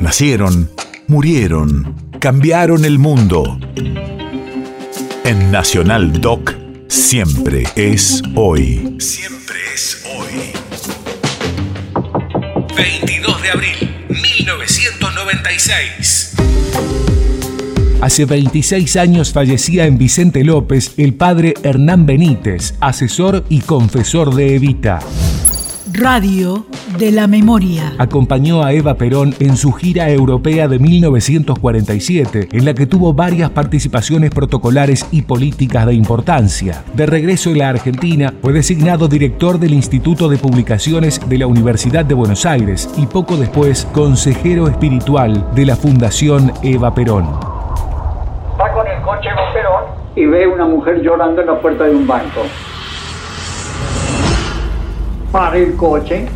Nacieron, murieron, cambiaron el mundo. En Nacional Doc, siempre es hoy. Siempre es hoy. 22 de abril, 1996. Hace 26 años fallecía en Vicente López el padre Hernán Benítez, asesor y confesor de Evita. Radio de la Memoria. Acompañó a Eva Perón en su gira europea de 1947, en la que tuvo varias participaciones protocolares y políticas de importancia. De regreso en la Argentina, fue designado director del Instituto de Publicaciones de la Universidad de Buenos Aires y poco después consejero espiritual de la Fundación Eva Perón. Va con el coche Eva Perón y ve una mujer llorando en la puerta de un banco para el coche.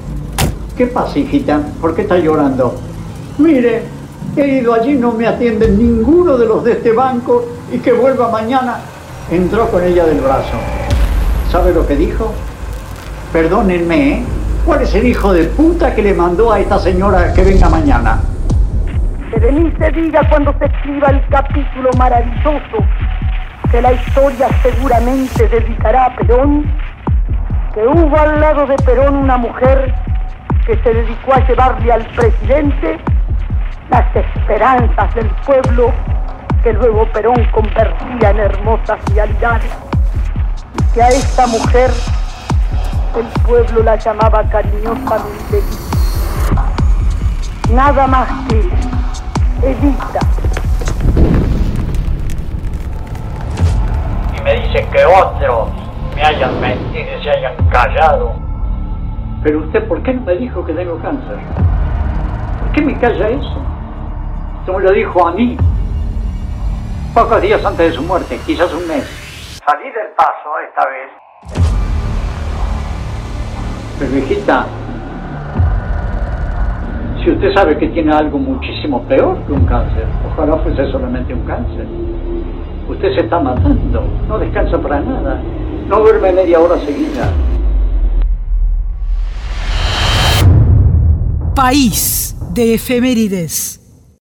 ¿Qué pasa, hijita? ¿Por qué está llorando? Mire, he ido allí, no me atienden ninguno de los de este banco y que vuelva mañana. Entró con ella del brazo. ¿Sabe lo que dijo? Perdónenme, ¿eh? ¿cuál es el hijo de puta que le mandó a esta señora que venga mañana? De diga cuando se escriba el capítulo maravilloso que la historia seguramente dedicará a Perón que hubo al lado de Perón una mujer que se dedicó a llevarle al presidente las esperanzas del pueblo que luego Perón convertía en hermosas realidades. Y que a esta mujer el pueblo la llamaba cariñosamente Nada más que Evita. Y me dice que otros me hayan mentido y se hayan callado. Pero usted, ¿por qué no me dijo que tengo cáncer? ¿Por qué me calla eso? Esto me lo dijo a mí, pocos días antes de su muerte, quizás un mes. Salí del paso esta vez. Pero hijita, si usted sabe que tiene algo muchísimo peor que un cáncer, ojalá fuese solamente un cáncer. Usted se está matando, no descansa para nada. No duerme media hora seguida. País de efemérides.